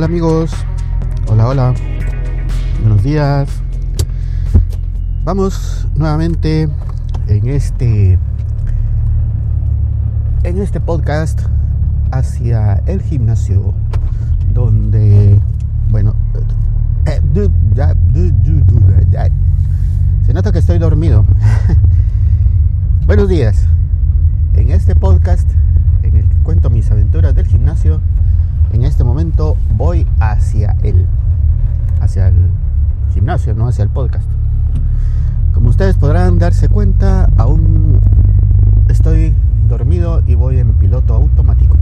Hola amigos, hola, hola, buenos días. Vamos nuevamente en este en este podcast hacia el gimnasio donde bueno eh, se nota que estoy dormido. buenos días. En este podcast en el que cuento mis aventuras del gimnasio en este momento voy hacia el, hacia el no hacia el podcast. Como ustedes podrán darse cuenta, aún estoy dormido y voy en piloto automático.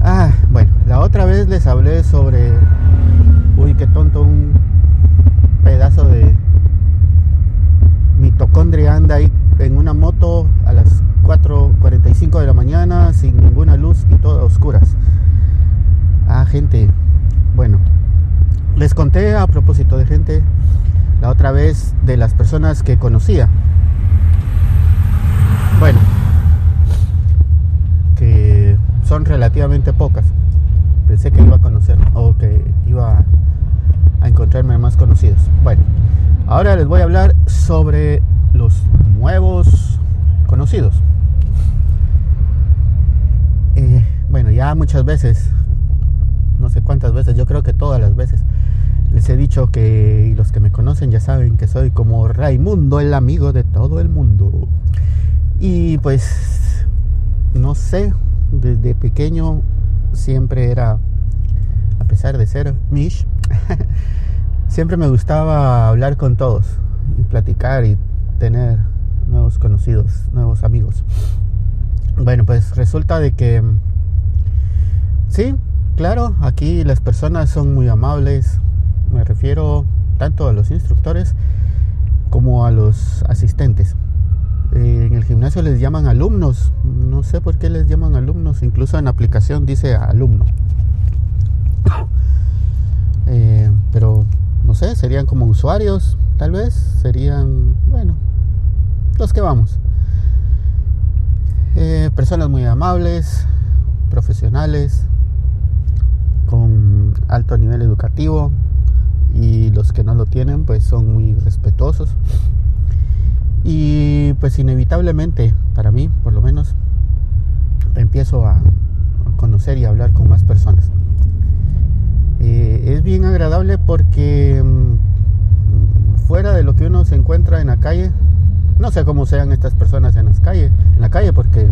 Ah, bueno, la otra vez les hablé sobre, uy, qué tonto, un pedazo de mitocondria anda ahí en una moto a las 4.45 de la mañana sin ninguna luz y todas oscuras. Ah, gente, bueno, les conté a propósito de gente la otra vez de las personas que conocía. Bueno, que son relativamente pocas. Pensé que iba a conocer o que iba a encontrarme más conocidos. Bueno, ahora les voy a hablar sobre los nuevos conocidos. Eh, bueno, ya muchas veces, no sé cuántas veces, yo creo que todas las veces, he dicho que los que me conocen ya saben que soy como Raimundo, el amigo de todo el mundo. Y pues, no sé, desde pequeño siempre era, a pesar de ser Mish, siempre me gustaba hablar con todos y platicar y tener nuevos conocidos, nuevos amigos. Bueno, pues resulta de que sí, claro, aquí las personas son muy amables. Me refiero tanto a los instructores como a los asistentes. Eh, en el gimnasio les llaman alumnos. No sé por qué les llaman alumnos. Incluso en aplicación dice alumno. Eh, pero no sé, serían como usuarios, tal vez. Serían, bueno, los que vamos. Eh, personas muy amables, profesionales, con alto nivel educativo y los que no lo tienen pues son muy respetuosos. Y pues inevitablemente, para mí por lo menos, empiezo a, conocer y hablar con más personas. Eh, es bien agradable porque mm, fuera de lo que uno se encuentra en la calle, no sé cómo sean estas personas en las calles, en la calle, porque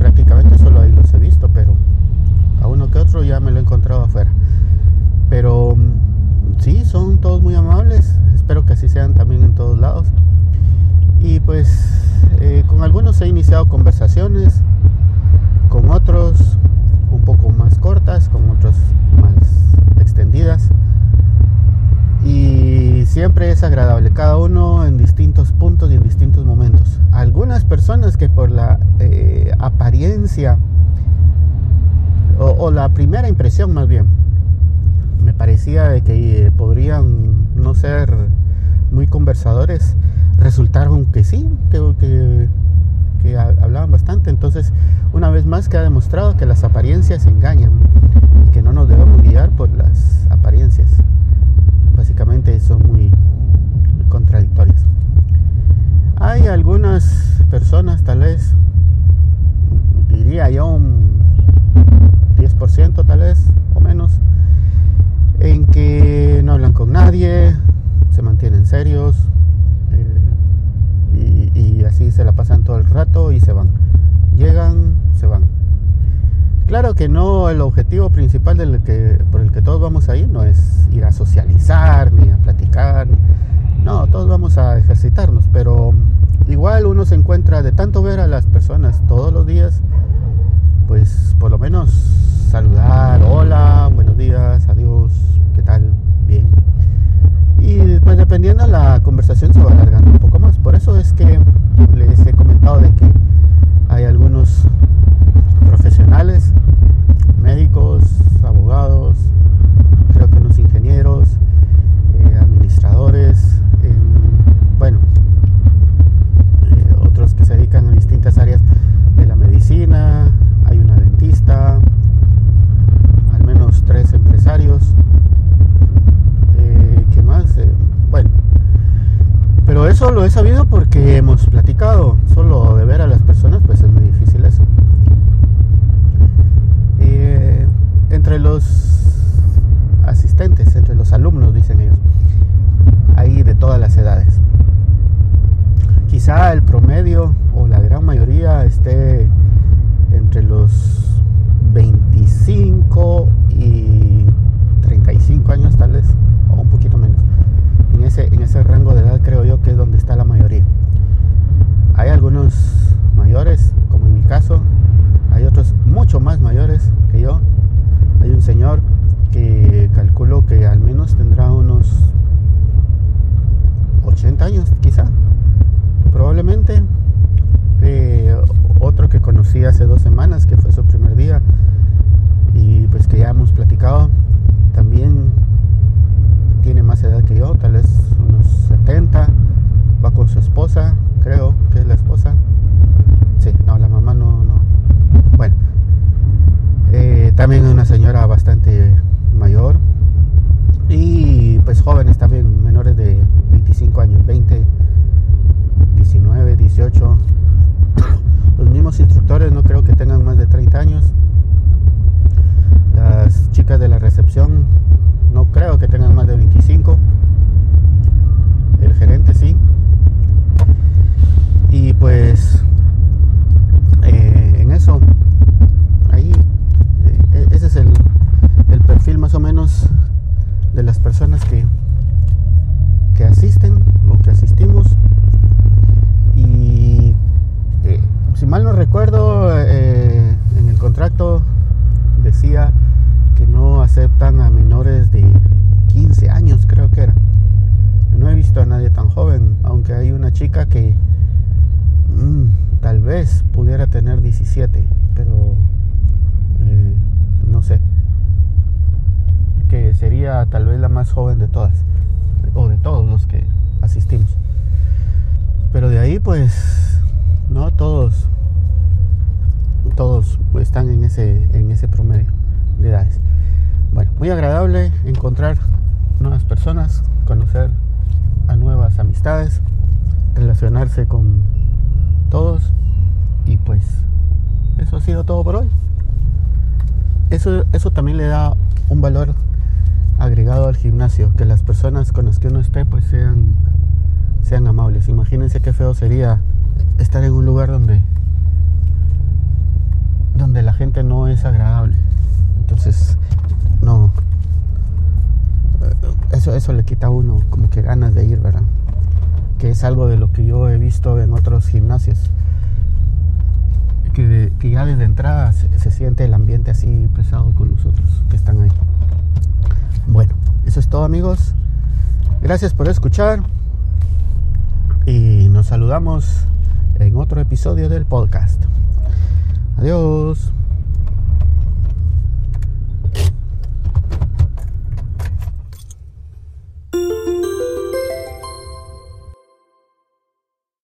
prácticamente solo ahí los he visto, pero a uno que otro ya me lo he encontrado afuera. Pero mm, sí, son todos muy amables. Espero que así sean también en todos lados. Y pues eh, con algunos he iniciado conversaciones, con otros un poco más cortas, con otros más extendidas y siempre es agradable, cada uno en distintos puntos y en distintos momentos. Algunas personas que por la eh, apariencia o, la primera impresión más bien, parecía de que podrían no ser muy conversadores, resultaron que sí, que, que hablaban bastante. Entonces, una vez más queda demostrado que las apariencias engañan y que no nos debemos guiar por las apariencias básicamente son muy, contradictorias. Hay algunas personas, tal vez, diría yo un 10% tal vez o menos, en que no hablan con nadie, se mantienen serios eh, y, así se la pasan todo el rato y se van. Llegan, se van. Claro que no, el objetivo principal del que, por el que todos vamos a ir no es ir a socializar ni a platicar. No, todos vamos a ejercitarnos, pero igual uno se encuentra de tanto ver a las personas todos los días, pues por lo menos saludar, hola, buenos días, adiós, ¿qué tal? Bien. Y la conversación se va alargando un poco más. Por eso es que les he comentado de que hay algunos profesionales, médicos, abogados, creo que unos ingenieros, eh, administradores, bueno, eh, otros que se dedican a distintas áreas de la medicina, hay una dentista, eso lo he sabido porque hemos platicado. Solo de ver a las personas, pues es muy difícil eso. Eh, entre los asistentes, entre los alumnos, dicen ellos, hay de todas las edades. Quizá el promedio o la gran mayoría esté entre los 25 y 35 años tal vez, o un poquito menos. En ese, en ese rango de edad creo yo que es donde está la mayoría. Hay algunos mayores, como en mi caso, hay otros mucho más mayores que yo. Hay un señor que calculo que al menos tendrá unos 80 años, quizá, probablemente. Eh, otro que conocí hace dos semanas, que fue su primer día, y pues que ya hemos platicado, también tiene más edad que yo, tal vez unos 70, va su esposa, creo que es la esposa. Sí, no, la mamá no, no. Bueno, eh, también una señora bastante mayor y pues jóvenes también, menores de 25 años, 20, 19, 18. Los mismos instructores no creo que tengan más de 30 años. Las chicas de la recepción no creo que tengan más de 25. El gerente sí. Y pues eh, en eso, ahí, eh, ese es el, perfil más o menos de las personas que, que asisten o que asistimos. Y eh, si mal no recuerdo, en el contrato decía que no aceptan a menores de 15 años, creo que era. No he visto a nadie tan joven, aunque hay una chica que mm, tal vez pudiera tener 17, pero eh, no sé que sería tal vez la más joven de todas, o de todos los que asistimos. Pero de ahí pues, no todos, todos están en ese, en ese promedio de edades. Bueno, muy agradable encontrar nuevas personas, conocer a nuevas amistades, relacionarse con todos y pues eso ha sido todo por hoy. Eso, eso también le da un valor agregado al gimnasio, que las personas con las que uno esté pues sean, sean amables. Imagínense qué feo sería estar en un lugar donde, donde la gente no es agradable. Entonces, no. Eso, eso le quita a uno como que ganas de ir, ¿verdad? Que es algo de lo que yo he visto en otros gimnasios. Que, ya desde entrada se, se siente el ambiente así pesado con nosotros que están ahí. Bueno, eso es todo amigos. Gracias por escuchar y nos saludamos en otro episodio del podcast. Adiós.